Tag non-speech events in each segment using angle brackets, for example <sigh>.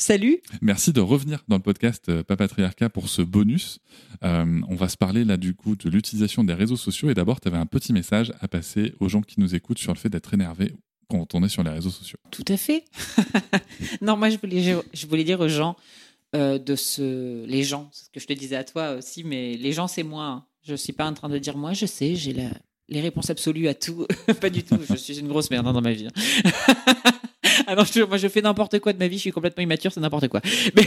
Salut. Merci de revenir dans le podcast euh, Papatriarcat pour ce bonus. Euh, on va se parler là du coup de l'utilisation des réseaux sociaux et d'abord tu avais un petit message à passer aux gens qui nous écoutent sur le fait d'être énervé quand on est sur les réseaux sociaux. Tout à fait. <laughs> non, moi je voulais, je voulais dire aux gens euh, de ce, les gens, c'est ce que je te disais à toi aussi, mais les gens c'est moi. Hein. Je suis pas en train de dire moi, je sais, j'ai la, les réponses absolues à tout. <laughs> pas du tout. Je suis une grosse merde hein, dans ma vie. <laughs> Ah non, je, moi je fais n'importe quoi de ma vie, je suis complètement immature, c'est n'importe quoi. Mais,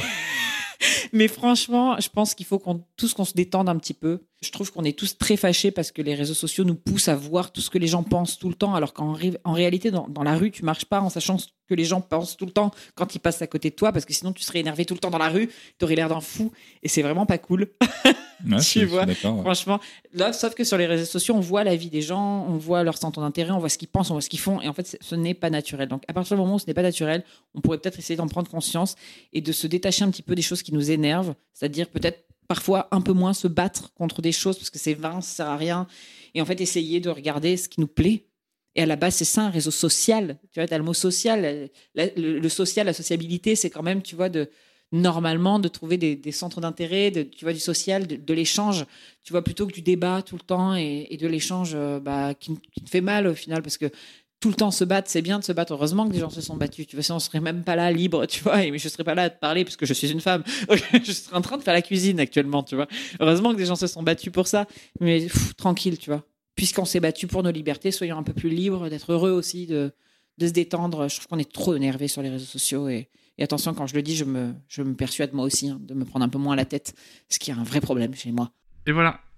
<laughs> mais, franchement, je pense qu'il faut qu'on tous qu'on se détende un petit peu. Je trouve qu'on est tous très fâchés parce que les réseaux sociaux nous poussent à voir tout ce que les gens pensent tout le temps, alors qu'en en réalité, dans, dans, la rue, tu marches pas en sachant ce que les gens pensent tout le temps quand ils passent à côté de toi, parce que sinon tu serais énervé tout le temps dans la rue, tu aurais l'air d'un fou, et c'est vraiment pas cool. <laughs> tu vois, franchement. Là, sauf que sur les réseaux sociaux, on voit la vie des gens, on voit leur centre d'intérêt, on voit ce qu'ils pensent, on voit ce qu'ils font, et en fait, ce n'est pas naturel. Donc, à partir du moment où ce n'est pas naturel, on pourrait peut-être essayer d'en prendre conscience et de se détacher un petit peu des choses qui nous énervent, c'est-à-dire peut-être parfois un peu moins se battre contre des choses parce que c'est vain, ça sert à rien, et en fait essayer de regarder ce qui nous plaît. Et à la base, c'est ça, un réseau social. Tu vois, tu as le mot social. le, social, la sociabilité, c'est quand même, tu vois, de, normalement de trouver des, centres d'intérêt, tu vois, du social, de, l'échange, tu vois, plutôt que du débat tout le temps et, de l'échange euh, bah, qui, te fait mal au final, parce que tout le temps se battre, c'est bien de se battre. Heureusement que des gens se sont battus. Tu vois, sinon on serait même pas là libre, tu vois, et je serais pas là à te parler parce que je suis une femme. <laughs> je serais en train de faire la cuisine actuellement, tu vois. Heureusement que des gens se sont battus pour ça, mais tranquille, tu vois. Puisqu'on s'est battu pour nos libertés, soyons un peu plus libres, d'être heureux aussi, de, de se détendre. Je trouve qu'on est trop énervé sur les réseaux sociaux et attention, quand je le dis, je me, je me persuade moi aussi hein, de me prendre un peu moins la tête, ce qui est un vrai problème chez moi. Et voilà,